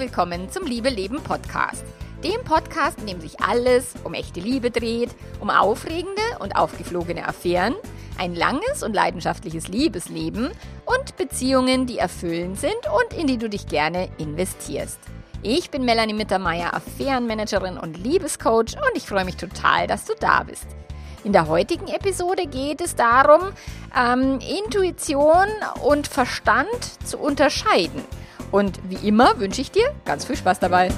willkommen zum Liebe Leben Podcast. Dem Podcast, in dem sich alles um echte Liebe dreht, um aufregende und aufgeflogene Affären, ein langes und leidenschaftliches Liebesleben und Beziehungen, die erfüllend sind und in die du dich gerne investierst. Ich bin Melanie Mittermeier, Affärenmanagerin und Liebescoach und ich freue mich total, dass du da bist. In der heutigen Episode geht es darum, ähm, Intuition und Verstand zu unterscheiden. Und wie immer wünsche ich dir ganz viel Spaß dabei.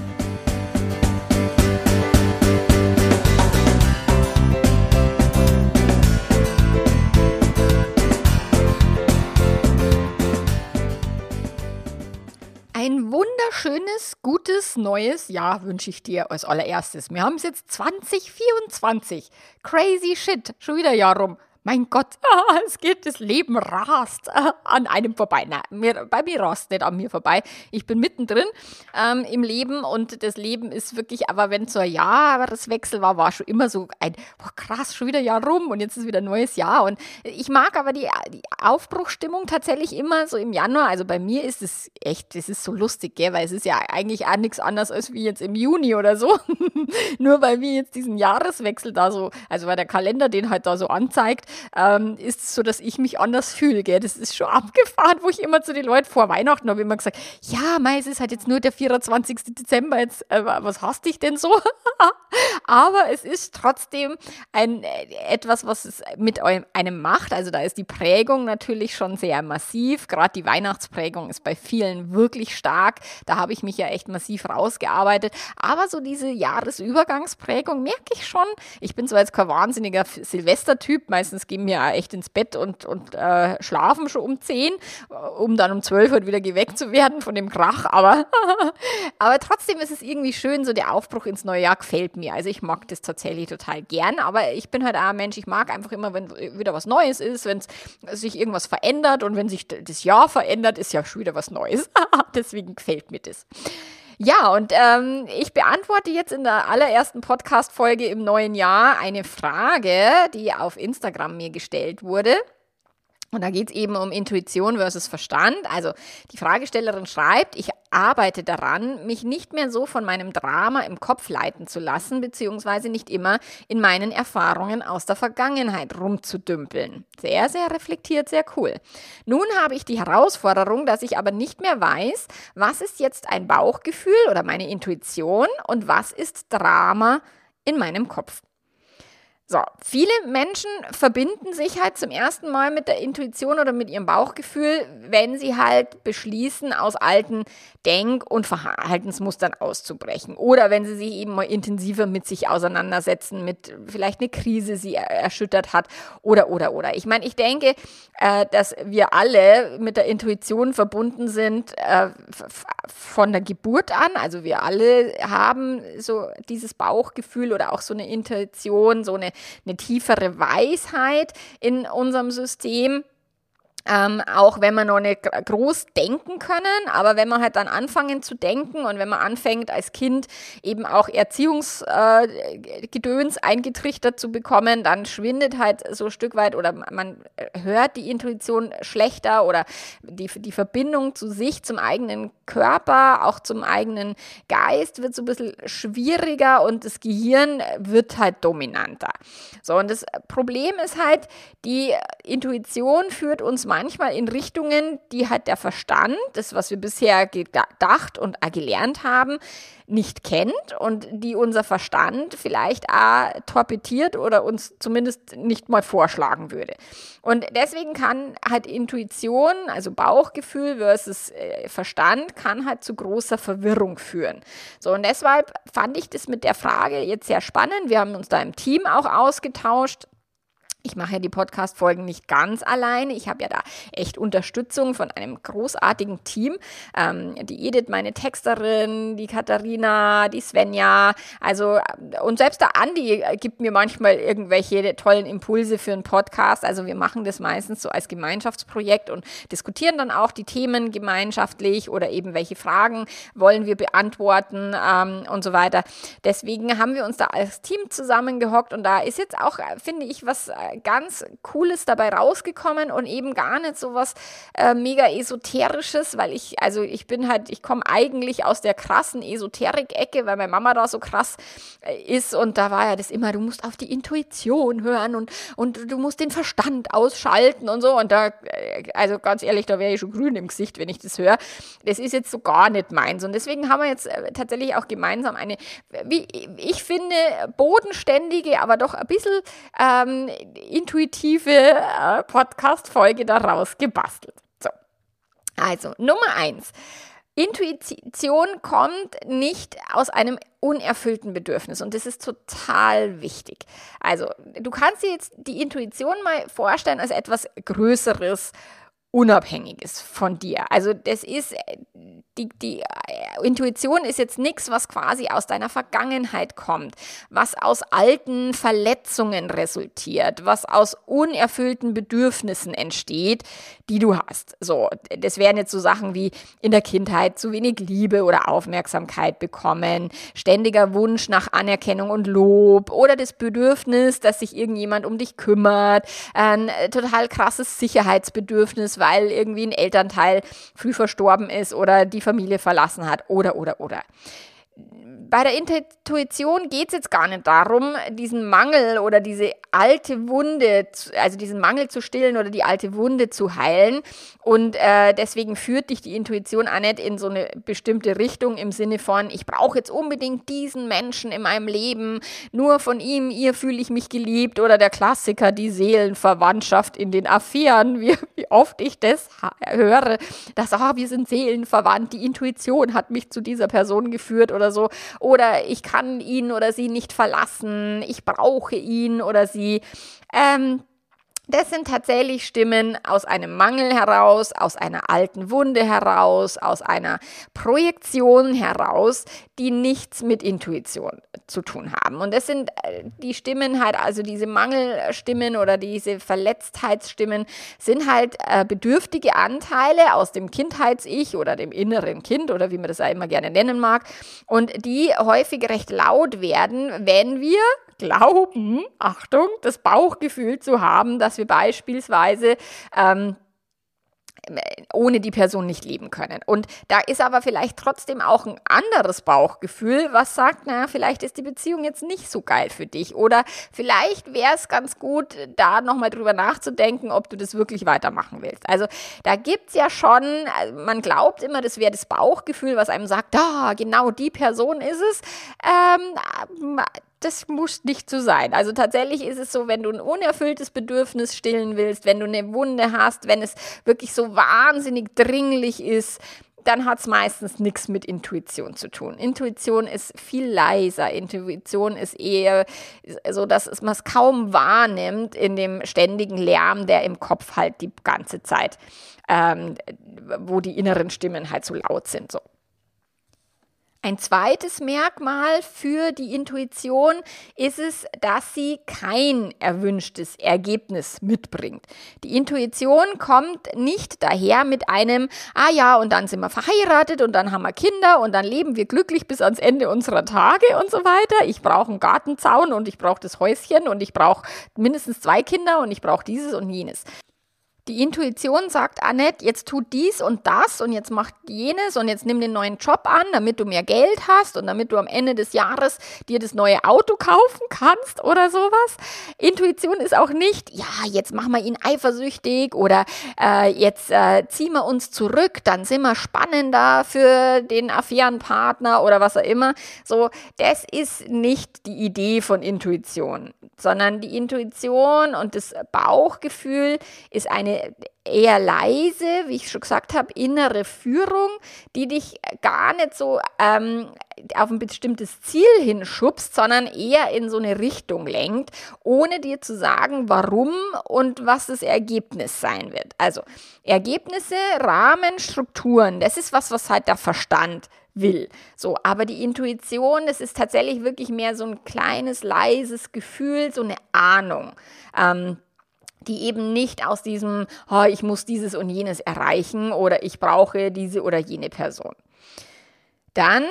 Ein wunderschönes, gutes, neues Jahr wünsche ich dir als allererstes. Wir haben es jetzt 2024. Crazy shit. Schon wieder Jahr rum mein Gott, es geht, das Leben rast ah, an einem vorbei. Nein, mir, bei mir rast nicht an mir vorbei. Ich bin mittendrin ähm, im Leben und das Leben ist wirklich, aber wenn so ein Jahreswechsel war, war schon immer so ein, boah, krass, schon wieder Jahr rum und jetzt ist wieder ein neues Jahr. Und ich mag aber die, die Aufbruchstimmung tatsächlich immer so im Januar. Also bei mir ist es echt, das ist so lustig, gell, weil es ist ja eigentlich auch nichts anderes als wie jetzt im Juni oder so. Nur weil wir jetzt diesen Jahreswechsel da so, also weil der Kalender den halt da so anzeigt, ähm, ist es so, dass ich mich anders fühle. Gell? Das ist schon abgefahren, wo ich immer zu den Leuten vor Weihnachten habe immer gesagt, ja, Mai, es ist halt jetzt nur der 24. Dezember, jetzt, äh, was hast dich denn so? Aber es ist trotzdem ein, äh, etwas, was es mit einem macht. Also da ist die Prägung natürlich schon sehr massiv. Gerade die Weihnachtsprägung ist bei vielen wirklich stark. Da habe ich mich ja echt massiv rausgearbeitet. Aber so diese Jahresübergangsprägung merke ich schon. Ich bin zwar jetzt kein wahnsinniger Silvestertyp, meistens gehen wir ja echt ins Bett und, und äh, schlafen schon um 10, um dann um 12 Uhr wieder geweckt zu werden von dem Krach. Aber, aber trotzdem ist es irgendwie schön, so der Aufbruch ins neue Jahr gefällt mir. Also ich mag das tatsächlich total gern, aber ich bin halt auch ein Mensch, ich mag einfach immer, wenn wieder was Neues ist, wenn sich irgendwas verändert und wenn sich das Jahr verändert, ist ja schon wieder was Neues. Deswegen gefällt mir das. Ja, und ähm, ich beantworte jetzt in der allerersten Podcast-Folge im neuen Jahr eine Frage, die auf Instagram mir gestellt wurde. Und da geht es eben um Intuition versus Verstand. Also die Fragestellerin schreibt, ich arbeite daran, mich nicht mehr so von meinem Drama im Kopf leiten zu lassen, beziehungsweise nicht immer in meinen Erfahrungen aus der Vergangenheit rumzudümpeln. Sehr, sehr reflektiert, sehr cool. Nun habe ich die Herausforderung, dass ich aber nicht mehr weiß, was ist jetzt ein Bauchgefühl oder meine Intuition und was ist Drama in meinem Kopf. So, viele Menschen verbinden sich halt zum ersten Mal mit der Intuition oder mit ihrem Bauchgefühl, wenn sie halt beschließen, aus alten Denk- und Verhaltensmustern auszubrechen. Oder wenn sie sich eben mal intensiver mit sich auseinandersetzen, mit vielleicht eine Krise sie erschüttert hat oder, oder, oder. Ich meine, ich denke, äh, dass wir alle mit der Intuition verbunden sind äh, von der Geburt an. Also wir alle haben so dieses Bauchgefühl oder auch so eine Intuition, so eine eine tiefere Weisheit in unserem System. Ähm, auch wenn wir noch nicht groß denken können, aber wenn wir halt dann anfangen zu denken und wenn man anfängt als Kind eben auch Erziehungsgedöns äh, eingetrichtert zu bekommen, dann schwindet halt so ein Stück weit oder man hört die Intuition schlechter oder die, die Verbindung zu sich, zum eigenen Körper, auch zum eigenen Geist wird so ein bisschen schwieriger und das Gehirn wird halt dominanter. So, und das Problem ist halt, die Intuition führt uns manchmal in Richtungen, die halt der Verstand, das, was wir bisher gedacht und gelernt haben, nicht kennt und die unser Verstand vielleicht auch torpediert oder uns zumindest nicht mal vorschlagen würde. Und deswegen kann halt Intuition, also Bauchgefühl versus äh, Verstand, kann halt zu großer Verwirrung führen. So, und deshalb fand ich das mit der Frage jetzt sehr spannend. Wir haben uns da im Team auch ausgetauscht ich mache ja die Podcast-Folgen nicht ganz alleine. Ich habe ja da echt Unterstützung von einem großartigen Team. Ähm, die Edith, meine Texterin, die Katharina, die Svenja. Also, und selbst der Andi gibt mir manchmal irgendwelche tollen Impulse für einen Podcast. Also, wir machen das meistens so als Gemeinschaftsprojekt und diskutieren dann auch die Themen gemeinschaftlich oder eben welche Fragen wollen wir beantworten ähm, und so weiter. Deswegen haben wir uns da als Team zusammengehockt und da ist jetzt auch, finde ich, was ganz Cooles dabei rausgekommen und eben gar nicht so was äh, mega esoterisches, weil ich, also ich bin halt, ich komme eigentlich aus der krassen Esoterik-Ecke, weil meine Mama da so krass äh, ist und da war ja das immer, du musst auf die Intuition hören und, und du musst den Verstand ausschalten und so und da, äh, also ganz ehrlich, da wäre ich schon grün im Gesicht, wenn ich das höre. Das ist jetzt so gar nicht meins und deswegen haben wir jetzt äh, tatsächlich auch gemeinsam eine, wie ich finde, bodenständige, aber doch ein bisschen ähm, intuitive äh, Podcast-Folge daraus gebastelt. So. Also, Nummer eins. Intuition kommt nicht aus einem unerfüllten Bedürfnis und das ist total wichtig. Also, du kannst dir jetzt die Intuition mal vorstellen als etwas Größeres, Unabhängiges von dir. Also, das ist die, die äh, Intuition ist jetzt nichts, was quasi aus deiner Vergangenheit kommt, was aus alten Verletzungen resultiert, was aus unerfüllten Bedürfnissen entsteht, die du hast. So, das wären jetzt so Sachen wie in der Kindheit zu wenig Liebe oder Aufmerksamkeit bekommen, ständiger Wunsch nach Anerkennung und Lob oder das Bedürfnis, dass sich irgendjemand um dich kümmert, ein total krasses Sicherheitsbedürfnis, weil irgendwie ein Elternteil früh verstorben ist oder die Familie verlassen hat oder, oder, oder bei der Intuition geht es jetzt gar nicht darum, diesen Mangel oder diese alte Wunde, also diesen Mangel zu stillen oder die alte Wunde zu heilen. Und äh, deswegen führt dich die Intuition auch nicht in so eine bestimmte Richtung im Sinne von, ich brauche jetzt unbedingt diesen Menschen in meinem Leben, nur von ihm, ihr fühle ich mich geliebt oder der Klassiker, die Seelenverwandtschaft in den Affären, wie, wie oft ich das höre, dass, ah, wir sind seelenverwandt, die Intuition hat mich zu dieser Person geführt oder so oder ich kann ihn oder sie nicht verlassen, ich brauche ihn oder sie. Ähm, das sind tatsächlich Stimmen aus einem Mangel heraus, aus einer alten Wunde heraus, aus einer Projektion heraus, die nichts mit Intuition zu tun haben. Und das sind äh, die Stimmen halt, also diese Mangelstimmen oder diese Verletztheitsstimmen, sind halt äh, bedürftige Anteile aus dem Kindheits-Ich oder dem inneren Kind oder wie man das auch immer gerne nennen mag und die häufig recht laut werden, wenn wir glauben, Achtung, das Bauchgefühl zu haben, dass wir beispielsweise ähm, ohne die Person nicht leben können. Und da ist aber vielleicht trotzdem auch ein anderes Bauchgefühl, was sagt, naja, vielleicht ist die Beziehung jetzt nicht so geil für dich. Oder vielleicht wäre es ganz gut, da nochmal drüber nachzudenken, ob du das wirklich weitermachen willst. Also da gibt es ja schon, also man glaubt immer, das wäre das Bauchgefühl, was einem sagt, da, genau die Person ist es. Ähm, das muss nicht so sein. Also tatsächlich ist es so, wenn du ein unerfülltes Bedürfnis stillen willst, wenn du eine Wunde hast, wenn es wirklich so wahnsinnig dringlich ist, dann hat es meistens nichts mit Intuition zu tun. Intuition ist viel leiser. Intuition ist eher so, dass man es kaum wahrnimmt in dem ständigen Lärm, der im Kopf halt die ganze Zeit, ähm, wo die inneren Stimmen halt so laut sind. So. Ein zweites Merkmal für die Intuition ist es, dass sie kein erwünschtes Ergebnis mitbringt. Die Intuition kommt nicht daher mit einem, ah ja, und dann sind wir verheiratet und dann haben wir Kinder und dann leben wir glücklich bis ans Ende unserer Tage und so weiter. Ich brauche einen Gartenzaun und ich brauche das Häuschen und ich brauche mindestens zwei Kinder und ich brauche dieses und jenes. Die Intuition sagt, Annette, jetzt tut dies und das und jetzt macht jenes und jetzt nimm den neuen Job an, damit du mehr Geld hast und damit du am Ende des Jahres dir das neue Auto kaufen kannst oder sowas. Intuition ist auch nicht, ja, jetzt machen wir ihn eifersüchtig oder äh, jetzt äh, ziehen wir uns zurück, dann sind wir spannender für den Affärenpartner oder was auch immer. So, das ist nicht die Idee von Intuition, sondern die Intuition und das Bauchgefühl ist eine eine eher leise, wie ich schon gesagt habe, innere Führung, die dich gar nicht so ähm, auf ein bestimmtes Ziel hinschubst, sondern eher in so eine Richtung lenkt, ohne dir zu sagen, warum und was das Ergebnis sein wird. Also Ergebnisse, Rahmen, Strukturen, das ist was, was halt der Verstand will. So, aber die Intuition, das ist tatsächlich wirklich mehr so ein kleines, leises Gefühl, so eine Ahnung. Ähm, die eben nicht aus diesem, oh, ich muss dieses und jenes erreichen oder ich brauche diese oder jene Person. Dann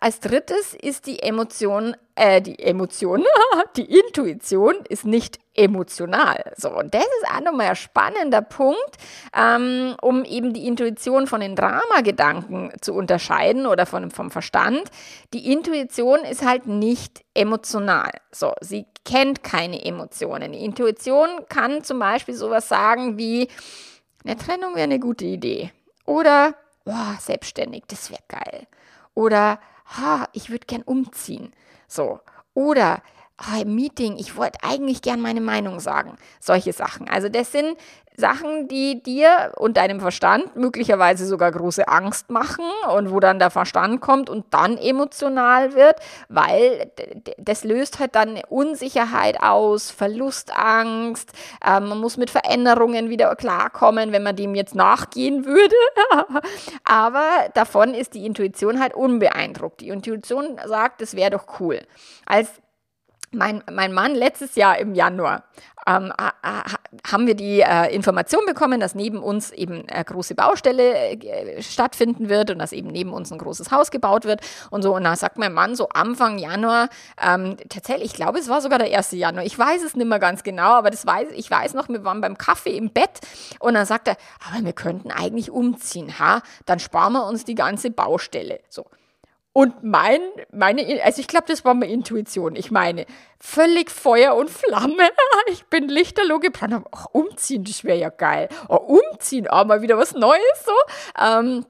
als drittes ist die Emotion, äh, die Emotion, die Intuition ist nicht emotional. So, und das ist auch nochmal ein spannender Punkt, ähm, um eben die Intuition von den Dramagedanken zu unterscheiden oder von, vom Verstand. Die Intuition ist halt nicht emotional. So, sie kennt keine Emotionen. Die Intuition kann zum Beispiel sowas sagen wie, eine Trennung wäre eine gute Idee. Oder, boah, selbstständig, das wäre geil. Oder, ha, ich würde gern umziehen. So. Oder, oh, im Meeting, ich wollte eigentlich gern meine Meinung sagen. Solche Sachen. Also das sind Sachen, die dir und deinem Verstand möglicherweise sogar große Angst machen und wo dann der Verstand kommt und dann emotional wird, weil das löst halt dann Unsicherheit aus, Verlustangst, äh, man muss mit Veränderungen wieder klarkommen, wenn man dem jetzt nachgehen würde. Aber davon ist die Intuition halt unbeeindruckt. Die Intuition sagt, das wäre doch cool. Als mein, mein Mann letztes Jahr im Januar ähm, haben wir die äh, Information bekommen, dass neben uns eben eine große Baustelle äh, stattfinden wird und dass eben neben uns ein großes Haus gebaut wird und so. Und da sagt mein Mann so Anfang Januar, ähm, tatsächlich, ich glaube, es war sogar der 1. Januar, ich weiß es nicht mehr ganz genau, aber das weiß, ich weiß noch, wir waren beim Kaffee im Bett und dann sagt er, aber wir könnten eigentlich umziehen, ha? Dann sparen wir uns die ganze Baustelle. So. Und mein, meine, also ich glaube, das war meine Intuition. Ich meine, völlig Feuer und Flamme. Ich bin lichterloh geplant. Ach, umziehen, das wäre ja geil. Oh, umziehen, auch mal wieder was Neues so. Ähm,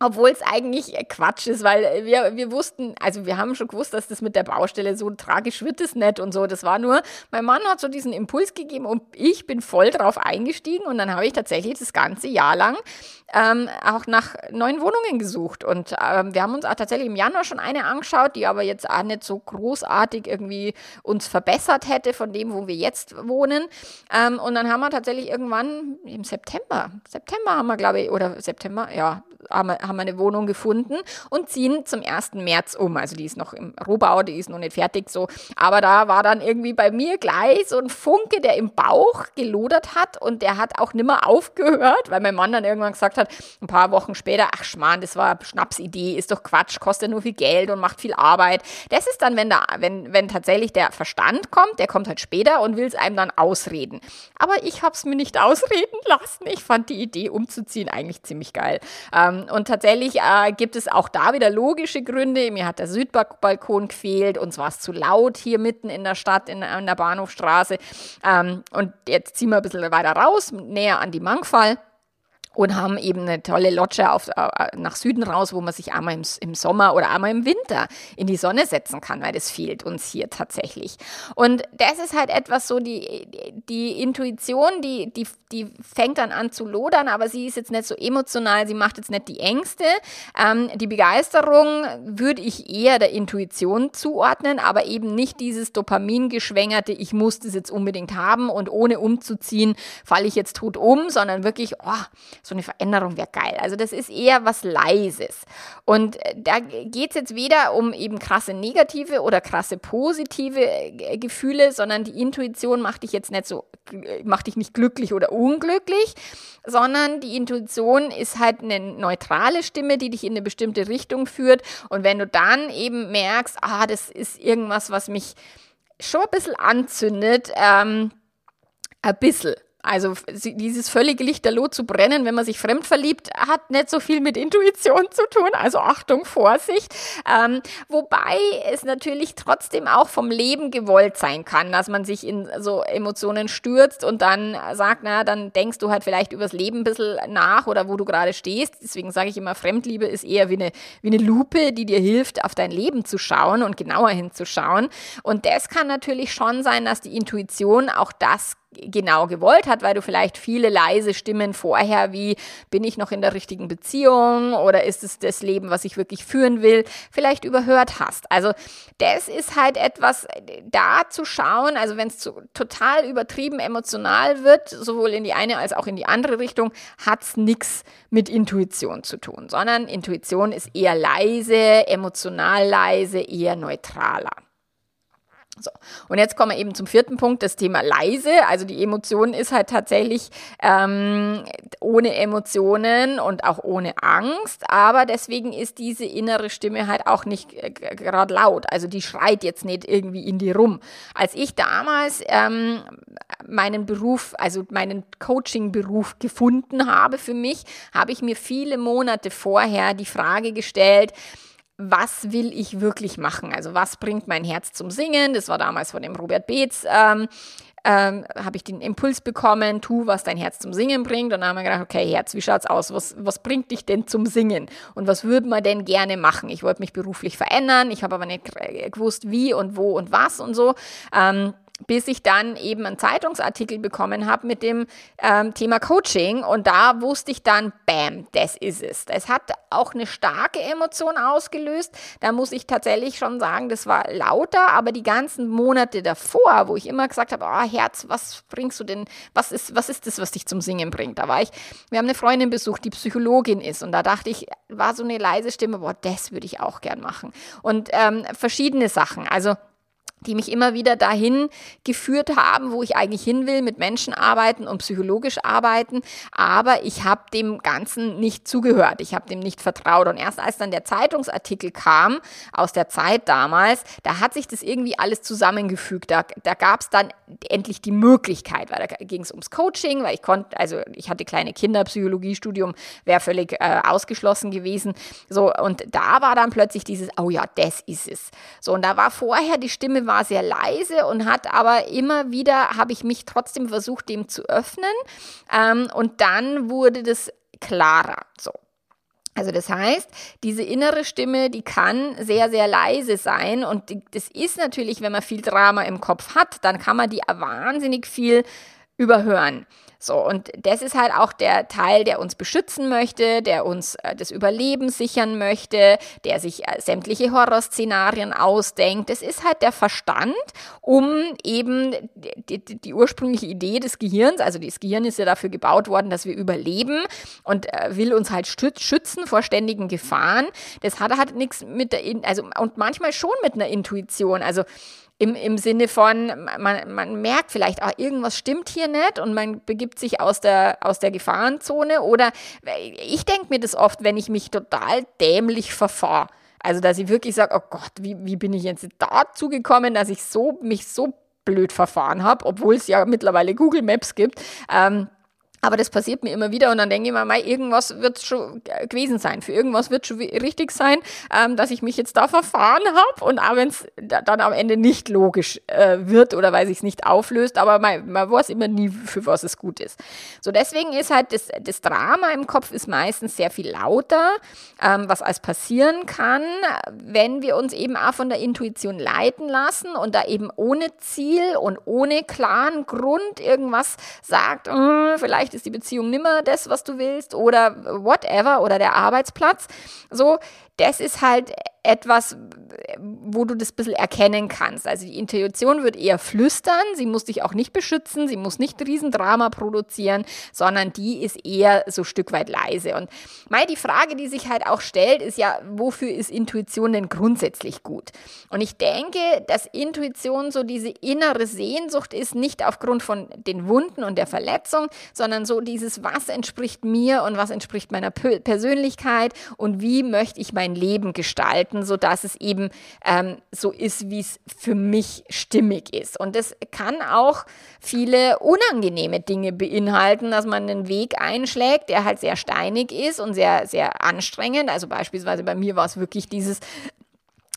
obwohl es eigentlich Quatsch ist, weil wir, wir wussten, also wir haben schon gewusst, dass das mit der Baustelle so tragisch wird es nicht und so. Das war nur, mein Mann hat so diesen Impuls gegeben und ich bin voll drauf eingestiegen und dann habe ich tatsächlich das ganze Jahr lang ähm, auch nach neuen Wohnungen gesucht. Und ähm, wir haben uns auch tatsächlich im Januar schon eine angeschaut, die aber jetzt auch nicht so großartig irgendwie uns verbessert hätte von dem, wo wir jetzt wohnen. Ähm, und dann haben wir tatsächlich irgendwann im September, September haben wir, glaube ich, oder September, ja, haben eine Wohnung gefunden und ziehen zum 1. März um. Also die ist noch im Rohbau, die ist noch nicht fertig so. Aber da war dann irgendwie bei mir gleich so ein Funke, der im Bauch gelodert hat und der hat auch nimmer aufgehört, weil mein Mann dann irgendwann gesagt hat, ein paar Wochen später, ach Schmarrn, das war Schnapsidee, ist doch Quatsch, kostet nur viel Geld und macht viel Arbeit. Das ist dann, wenn, da, wenn, wenn tatsächlich der Verstand kommt, der kommt halt später und will es einem dann ausreden. Aber ich habe es mir nicht ausreden lassen. Ich fand die Idee umzuziehen eigentlich ziemlich geil. Ähm, und tatsächlich äh, gibt es auch da wieder logische Gründe. Mir hat der Südbalkon gefehlt, uns war es zu laut hier mitten in der Stadt, in, in der Bahnhofstraße. Ähm, und jetzt ziehen wir ein bisschen weiter raus, näher an die Mangfall und haben eben eine tolle Lodge auf, äh, nach Süden raus, wo man sich einmal im, im, Sommer oder einmal im Winter in die Sonne setzen kann, weil das fehlt uns hier tatsächlich. Und das ist halt etwas so, die, die Intuition, die, die, die fängt dann an zu lodern, aber sie ist jetzt nicht so emotional, sie macht jetzt nicht die Ängste. Ähm, die Begeisterung würde ich eher der Intuition zuordnen, aber eben nicht dieses Dopamingeschwängerte, ich muss das jetzt unbedingt haben und ohne umzuziehen falle ich jetzt tot um, sondern wirklich, oh, so eine Veränderung wäre geil. Also das ist eher was Leises. Und äh, da geht es jetzt weder um eben krasse negative oder krasse positive äh, Gefühle, sondern die Intuition macht dich jetzt nicht so, äh, macht dich nicht glücklich oder unglücklich, sondern die Intuition ist halt eine neutrale Stimme, die dich in eine bestimmte Richtung führt. Und wenn du dann eben merkst, ah, das ist irgendwas, was mich schon ein bisschen anzündet, ähm, ein bisschen. Also dieses völlige Lichterloh zu brennen, wenn man sich fremd verliebt, hat nicht so viel mit Intuition zu tun. Also Achtung, Vorsicht. Ähm, wobei es natürlich trotzdem auch vom Leben gewollt sein kann, dass man sich in so Emotionen stürzt und dann sagt, na, dann denkst du halt vielleicht übers Leben ein bisschen nach oder wo du gerade stehst. Deswegen sage ich immer, Fremdliebe ist eher wie eine, wie eine Lupe, die dir hilft, auf dein Leben zu schauen und genauer hinzuschauen. Und das kann natürlich schon sein, dass die Intuition auch das genau gewollt hat, weil du vielleicht viele leise Stimmen vorher wie bin ich noch in der richtigen Beziehung oder ist es das Leben, was ich wirklich führen will, vielleicht überhört hast. Also das ist halt etwas da zu schauen, also wenn es total übertrieben emotional wird, sowohl in die eine als auch in die andere Richtung, hat es nichts mit Intuition zu tun, sondern Intuition ist eher leise, emotional leise, eher neutraler. So. Und jetzt kommen wir eben zum vierten Punkt, das Thema leise. Also die Emotion ist halt tatsächlich ähm, ohne Emotionen und auch ohne Angst, aber deswegen ist diese innere Stimme halt auch nicht äh, gerade laut. Also die schreit jetzt nicht irgendwie in die rum. Als ich damals ähm, meinen Beruf, also meinen Coaching-Beruf gefunden habe für mich, habe ich mir viele Monate vorher die Frage gestellt, was will ich wirklich machen? Also was bringt mein Herz zum Singen? Das war damals von dem Robert Beetz. Ähm, ähm, habe ich den Impuls bekommen, tu, was dein Herz zum Singen bringt. Und dann haben wir gedacht, okay, Herz, wie schaut's aus? Was, was bringt dich denn zum Singen? Und was würde man denn gerne machen? Ich wollte mich beruflich verändern, ich habe aber nicht gewusst, wie und wo und was und so. Ähm, bis ich dann eben einen Zeitungsartikel bekommen habe mit dem ähm, Thema Coaching und da wusste ich dann, bam, das ist es. Es hat auch eine starke Emotion ausgelöst. Da muss ich tatsächlich schon sagen, das war lauter, aber die ganzen Monate davor, wo ich immer gesagt habe, oh Herz, was bringst du denn, was ist, was ist das, was dich zum Singen bringt? Da war ich, wir haben eine Freundin besucht, die Psychologin ist und da dachte ich, war so eine leise Stimme, boah, das würde ich auch gern machen. Und ähm, verschiedene Sachen, also die mich immer wieder dahin geführt haben, wo ich eigentlich hin will, mit Menschen arbeiten und psychologisch arbeiten. Aber ich habe dem Ganzen nicht zugehört. Ich habe dem nicht vertraut. Und erst als dann der Zeitungsartikel kam, aus der Zeit damals, da hat sich das irgendwie alles zusammengefügt. Da, da gab es dann endlich die Möglichkeit, weil da ging es ums Coaching, weil ich konnte, also ich hatte kleine Kinder, Psychologiestudium wäre völlig äh, ausgeschlossen gewesen. So, und da war dann plötzlich dieses, oh ja, das ist es. So, und da war vorher die Stimme war sehr leise und hat aber immer wieder, habe ich mich trotzdem versucht, dem zu öffnen. Ähm, und dann wurde das klarer. So. Also das heißt, diese innere Stimme, die kann sehr, sehr leise sein und die, das ist natürlich, wenn man viel Drama im Kopf hat, dann kann man die wahnsinnig viel überhören. So, und das ist halt auch der Teil, der uns beschützen möchte, der uns äh, das Überleben sichern möchte, der sich äh, sämtliche Horrorszenarien ausdenkt. Das ist halt der Verstand, um eben die, die, die, ursprüngliche Idee des Gehirns, also das Gehirn ist ja dafür gebaut worden, dass wir überleben und äh, will uns halt schützen vor ständigen Gefahren. Das hat halt nichts mit der, also und manchmal schon mit einer Intuition. Also im, im Sinne von, man, man merkt vielleicht, ah, irgendwas stimmt hier nicht und man begibt sich aus der, aus der Gefahrenzone. Oder ich denke mir das oft, wenn ich mich total dämlich verfahre. Also, dass ich wirklich sage, oh Gott, wie, wie bin ich jetzt dazu gekommen, dass ich so, mich so blöd verfahren habe, obwohl es ja mittlerweile Google Maps gibt. Ähm, aber das passiert mir immer wieder und dann denke ich mir, mal, irgendwas wird schon gewesen sein. Für irgendwas wird schon richtig sein, ähm, dass ich mich jetzt da verfahren habe und auch wenn es dann am Ende nicht logisch äh, wird oder weil sich es nicht auflöst, aber man, man weiß immer nie, für was es gut ist. So deswegen ist halt das, das Drama im Kopf ist meistens sehr viel lauter, ähm, was als passieren kann, wenn wir uns eben auch von der Intuition leiten lassen und da eben ohne Ziel und ohne klaren Grund irgendwas sagt, äh, vielleicht vielleicht ist die Beziehung nimmer das, was du willst oder whatever oder der Arbeitsplatz. So, das ist halt etwas, wo du das ein bisschen erkennen kannst. Also die Intuition wird eher flüstern, sie muss dich auch nicht beschützen, sie muss nicht Riesendrama produzieren, sondern die ist eher so ein Stück weit leise. Und mal die Frage, die sich halt auch stellt, ist ja, wofür ist Intuition denn grundsätzlich gut? Und ich denke, dass Intuition so diese innere Sehnsucht ist, nicht aufgrund von den Wunden und der Verletzung, sondern so dieses, was entspricht mir und was entspricht meiner Persönlichkeit und wie möchte ich mein mein Leben gestalten, sodass es eben ähm, so ist, wie es für mich stimmig ist. Und das kann auch viele unangenehme Dinge beinhalten, dass man einen Weg einschlägt, der halt sehr steinig ist und sehr, sehr anstrengend. Also beispielsweise bei mir war es wirklich dieses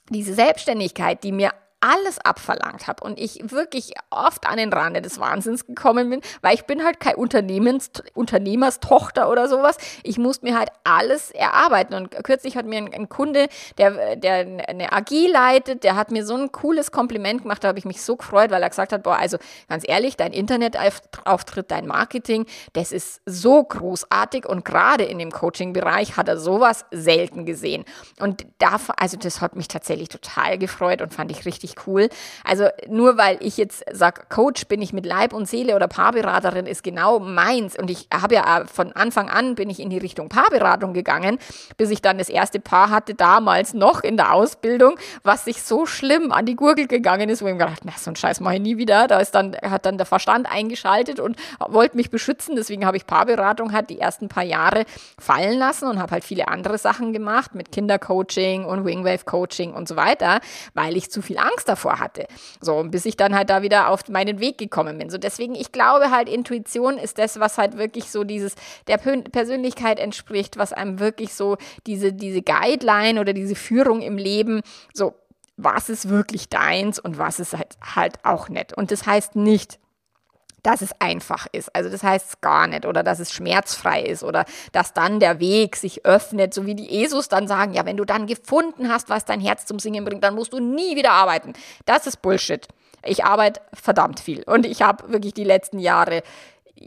diese Selbstständigkeit, die mir alles abverlangt habe und ich wirklich oft an den Rande des Wahnsinns gekommen bin, weil ich bin halt kein Unternehmens, Unternehmerstochter oder sowas. Ich musste mir halt alles erarbeiten. Und kürzlich hat mir ein, ein Kunde, der, der eine AG leitet, der hat mir so ein cooles Kompliment gemacht, da habe ich mich so gefreut, weil er gesagt hat, boah, also ganz ehrlich, dein Internetauftritt, dein Marketing, das ist so großartig und gerade in dem Coaching-Bereich hat er sowas selten gesehen. Und da, also das hat mich tatsächlich total gefreut und fand ich richtig richtig cool. Also nur weil ich jetzt sage, Coach bin ich mit Leib und Seele oder Paarberaterin ist genau meins. Und ich habe ja von Anfang an bin ich in die Richtung Paarberatung gegangen, bis ich dann das erste Paar hatte, damals noch in der Ausbildung, was sich so schlimm an die Gurgel gegangen ist, wo ich mir gedacht, na, so ein Scheiß mache ich nie wieder. Da ist dann, hat dann der Verstand eingeschaltet und wollte mich beschützen. Deswegen habe ich Paarberatung halt die ersten paar Jahre fallen lassen und habe halt viele andere Sachen gemacht mit Kindercoaching und Wingwave Coaching und so weiter, weil ich zu viel Angst davor hatte. So, bis ich dann halt da wieder auf meinen Weg gekommen bin. So, deswegen, ich glaube halt, Intuition ist das, was halt wirklich so dieses, der Persönlichkeit entspricht, was einem wirklich so diese, diese Guideline oder diese Führung im Leben so was ist wirklich deins und was ist halt, halt auch nicht. Und das heißt nicht, dass es einfach ist. Also das heißt gar nicht oder dass es schmerzfrei ist oder dass dann der Weg sich öffnet, so wie die Jesus dann sagen, ja, wenn du dann gefunden hast, was dein Herz zum Singen bringt, dann musst du nie wieder arbeiten. Das ist Bullshit. Ich arbeite verdammt viel und ich habe wirklich die letzten Jahre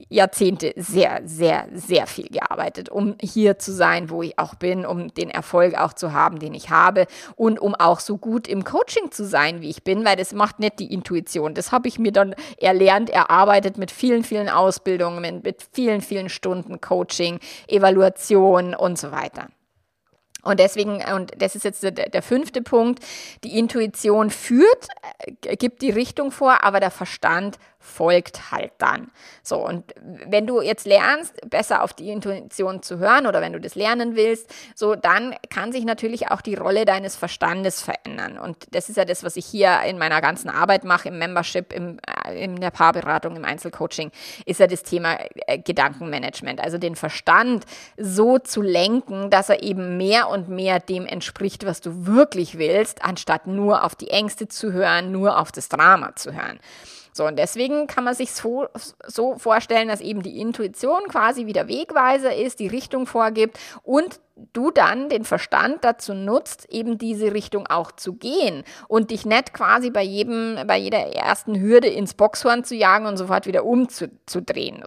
Jahrzehnte sehr, sehr, sehr viel gearbeitet, um hier zu sein, wo ich auch bin, um den Erfolg auch zu haben, den ich habe und um auch so gut im Coaching zu sein, wie ich bin, weil das macht nicht die Intuition. Das habe ich mir dann erlernt, erarbeitet mit vielen, vielen Ausbildungen, mit vielen, vielen Stunden Coaching, Evaluation und so weiter. Und deswegen, und das ist jetzt der, der, fünfte Punkt, die Intuition führt, äh, gibt die Richtung vor, aber der Verstand folgt halt dann. So, und wenn du jetzt lernst, besser auf die Intuition zu hören oder wenn du das lernen willst, so, dann kann sich natürlich auch die Rolle deines Verstandes verändern. Und das ist ja das, was ich hier in meiner ganzen Arbeit mache, im Membership, im, äh, in der Paarberatung, im Einzelcoaching, ist ja das Thema äh, Gedankenmanagement. Also den Verstand so zu lenken, dass er eben mehr und mehr dem entspricht, was du wirklich willst, anstatt nur auf die Ängste zu hören, nur auf das Drama zu hören. So, und deswegen kann man sich so, so vorstellen, dass eben die Intuition quasi wieder Wegweiser ist, die Richtung vorgibt und du dann den Verstand dazu nutzt, eben diese Richtung auch zu gehen und dich nicht quasi bei jedem, bei jeder ersten Hürde ins Boxhorn zu jagen und sofort wieder umzudrehen.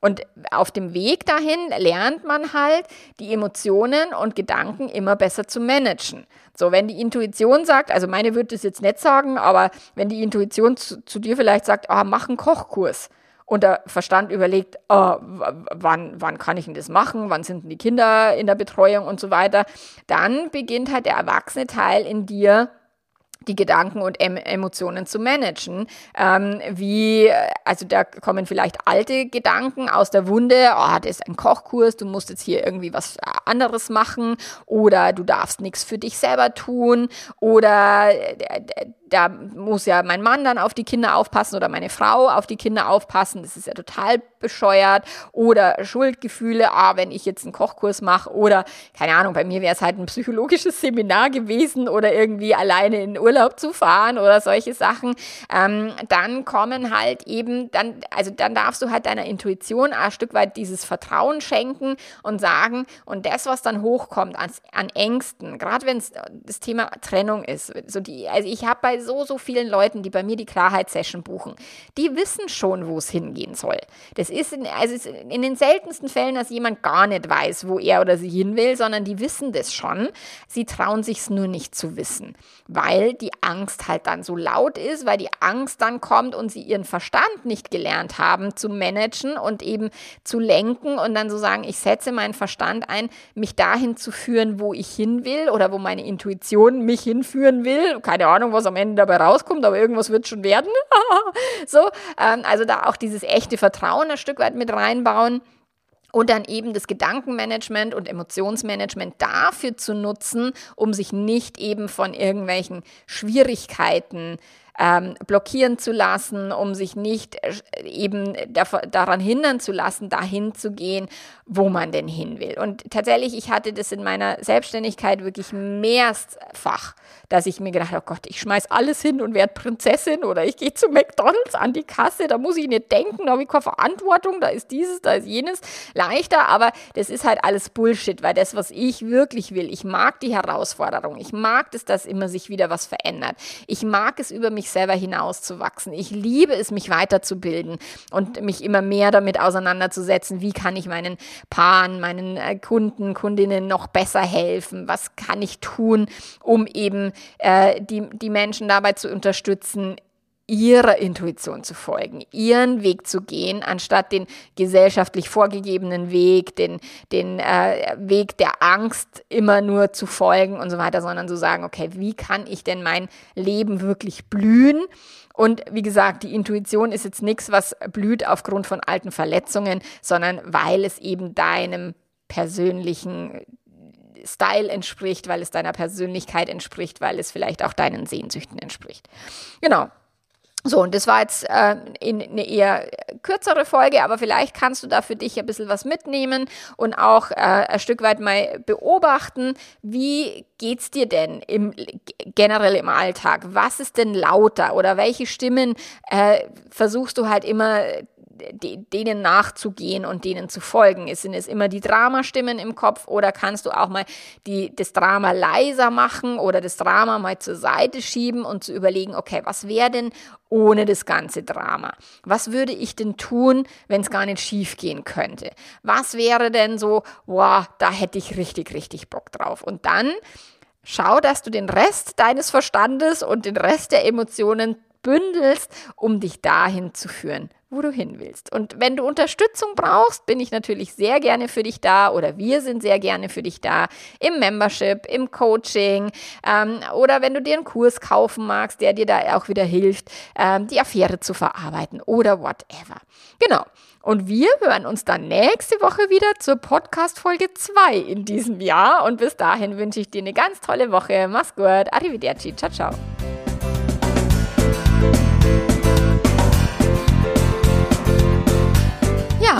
Und auf dem Weg dahin lernt man halt, die Emotionen und Gedanken immer besser zu managen. So, wenn die Intuition sagt, also meine würde das jetzt nicht sagen, aber wenn die Intuition zu, zu dir vielleicht sagt, ah, mach einen Kochkurs, und der Verstand überlegt, oh, wann, wann kann ich denn das machen, wann sind denn die Kinder in der Betreuung und so weiter, dann beginnt halt der erwachsene Teil in dir die Gedanken und em Emotionen zu managen. Ähm, wie, also da kommen vielleicht alte Gedanken aus der Wunde, oh, das ist ein Kochkurs, du musst jetzt hier irgendwie was anderes machen. Oder du darfst nichts für dich selber tun. Oder äh, da muss ja mein Mann dann auf die Kinder aufpassen oder meine Frau auf die Kinder aufpassen. Das ist ja total bescheuert. Oder Schuldgefühle, ah, wenn ich jetzt einen Kochkurs mache oder, keine Ahnung, bei mir wäre es halt ein psychologisches Seminar gewesen oder irgendwie alleine in Urlaub zu fahren oder solche Sachen. Ähm, dann kommen halt eben, dann, also dann darfst du halt deiner Intuition ein Stück weit dieses Vertrauen schenken und sagen, und das, was dann hochkommt an, an Ängsten, gerade wenn es das Thema Trennung ist, so die, also ich habe bei so, so vielen Leuten, die bei mir die Klarheitssession buchen, die wissen schon, wo es hingehen soll. Das ist in, also ist in den seltensten Fällen, dass jemand gar nicht weiß, wo er oder sie hin will, sondern die wissen das schon. Sie trauen sich es nur nicht zu wissen, weil die Angst halt dann so laut ist, weil die Angst dann kommt und sie ihren Verstand nicht gelernt haben zu managen und eben zu lenken und dann so sagen, ich setze meinen Verstand ein, mich dahin zu führen, wo ich hin will oder wo meine Intuition mich hinführen will. Keine Ahnung, was am Ende Ende dabei rauskommt, aber irgendwas wird schon werden. so, ähm, also da auch dieses echte Vertrauen ein Stück weit mit reinbauen und dann eben das Gedankenmanagement und Emotionsmanagement dafür zu nutzen, um sich nicht eben von irgendwelchen Schwierigkeiten ähm, blockieren zu lassen, um sich nicht äh, eben daran hindern zu lassen, dahin zu gehen, wo man denn hin will. Und tatsächlich, ich hatte das in meiner Selbstständigkeit wirklich mehrfach, dass ich mir gedacht habe, oh Gott, ich schmeiß alles hin und werde Prinzessin oder ich gehe zu McDonalds an die Kasse, da muss ich nicht denken, da habe ich keine Verantwortung, da ist dieses, da ist jenes leichter, aber das ist halt alles Bullshit, weil das, was ich wirklich will, ich mag die Herausforderung, ich mag es, dass immer sich wieder was verändert. Ich mag es, über mich mich selber hinauszuwachsen. Ich liebe es, mich weiterzubilden und mich immer mehr damit auseinanderzusetzen, wie kann ich meinen Paaren, meinen äh, Kunden, Kundinnen noch besser helfen, was kann ich tun, um eben äh, die, die Menschen dabei zu unterstützen, ihrer Intuition zu folgen, ihren Weg zu gehen, anstatt den gesellschaftlich vorgegebenen Weg, den, den äh, Weg der Angst immer nur zu folgen und so weiter, sondern zu sagen, okay, wie kann ich denn mein Leben wirklich blühen? Und wie gesagt, die Intuition ist jetzt nichts, was blüht aufgrund von alten Verletzungen, sondern weil es eben deinem persönlichen Style entspricht, weil es deiner Persönlichkeit entspricht, weil es vielleicht auch deinen Sehnsüchten entspricht. Genau. So, und das war jetzt äh, in eine eher kürzere Folge, aber vielleicht kannst du da für dich ein bisschen was mitnehmen und auch äh, ein Stück weit mal beobachten, wie geht's dir denn im, generell im Alltag? Was ist denn lauter oder welche Stimmen äh, versuchst du halt immer denen nachzugehen und denen zu folgen? Sind es immer die Dramastimmen im Kopf oder kannst du auch mal die, das Drama leiser machen oder das Drama mal zur Seite schieben und zu überlegen, okay, was wäre denn ohne das ganze Drama? Was würde ich denn tun, wenn es gar nicht schief gehen könnte? Was wäre denn so, wow, da hätte ich richtig, richtig Bock drauf? Und dann schau, dass du den Rest deines Verstandes und den Rest der Emotionen bündelst, um dich dahin zu führen, wo du hin willst. Und wenn du Unterstützung brauchst, bin ich natürlich sehr gerne für dich da oder wir sind sehr gerne für dich da im Membership, im Coaching ähm, oder wenn du dir einen Kurs kaufen magst, der dir da auch wieder hilft, ähm, die Affäre zu verarbeiten oder whatever. Genau. Und wir hören uns dann nächste Woche wieder zur Podcast Folge 2 in diesem Jahr. Und bis dahin wünsche ich dir eine ganz tolle Woche. Mach's gut. Arrivederci. Ciao, ciao. Thank you.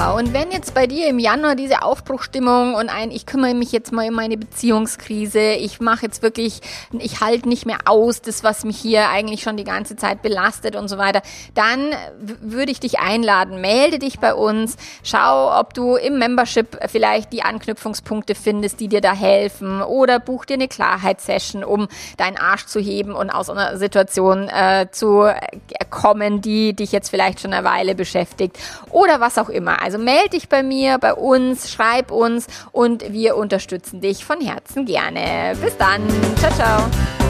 Ja, und wenn jetzt bei dir im Januar diese Aufbruchstimmung und ein, ich kümmere mich jetzt mal um meine Beziehungskrise, ich mache jetzt wirklich, ich halte nicht mehr aus, das, was mich hier eigentlich schon die ganze Zeit belastet und so weiter, dann würde ich dich einladen, melde dich bei uns, schau, ob du im Membership vielleicht die Anknüpfungspunkte findest, die dir da helfen. Oder buch dir eine Klarheitssession, um deinen Arsch zu heben und aus einer Situation äh, zu kommen, die dich jetzt vielleicht schon eine Weile beschäftigt. Oder was auch immer. Also melde dich bei mir, bei uns, schreib uns und wir unterstützen dich von Herzen gerne. Bis dann. Ciao, ciao.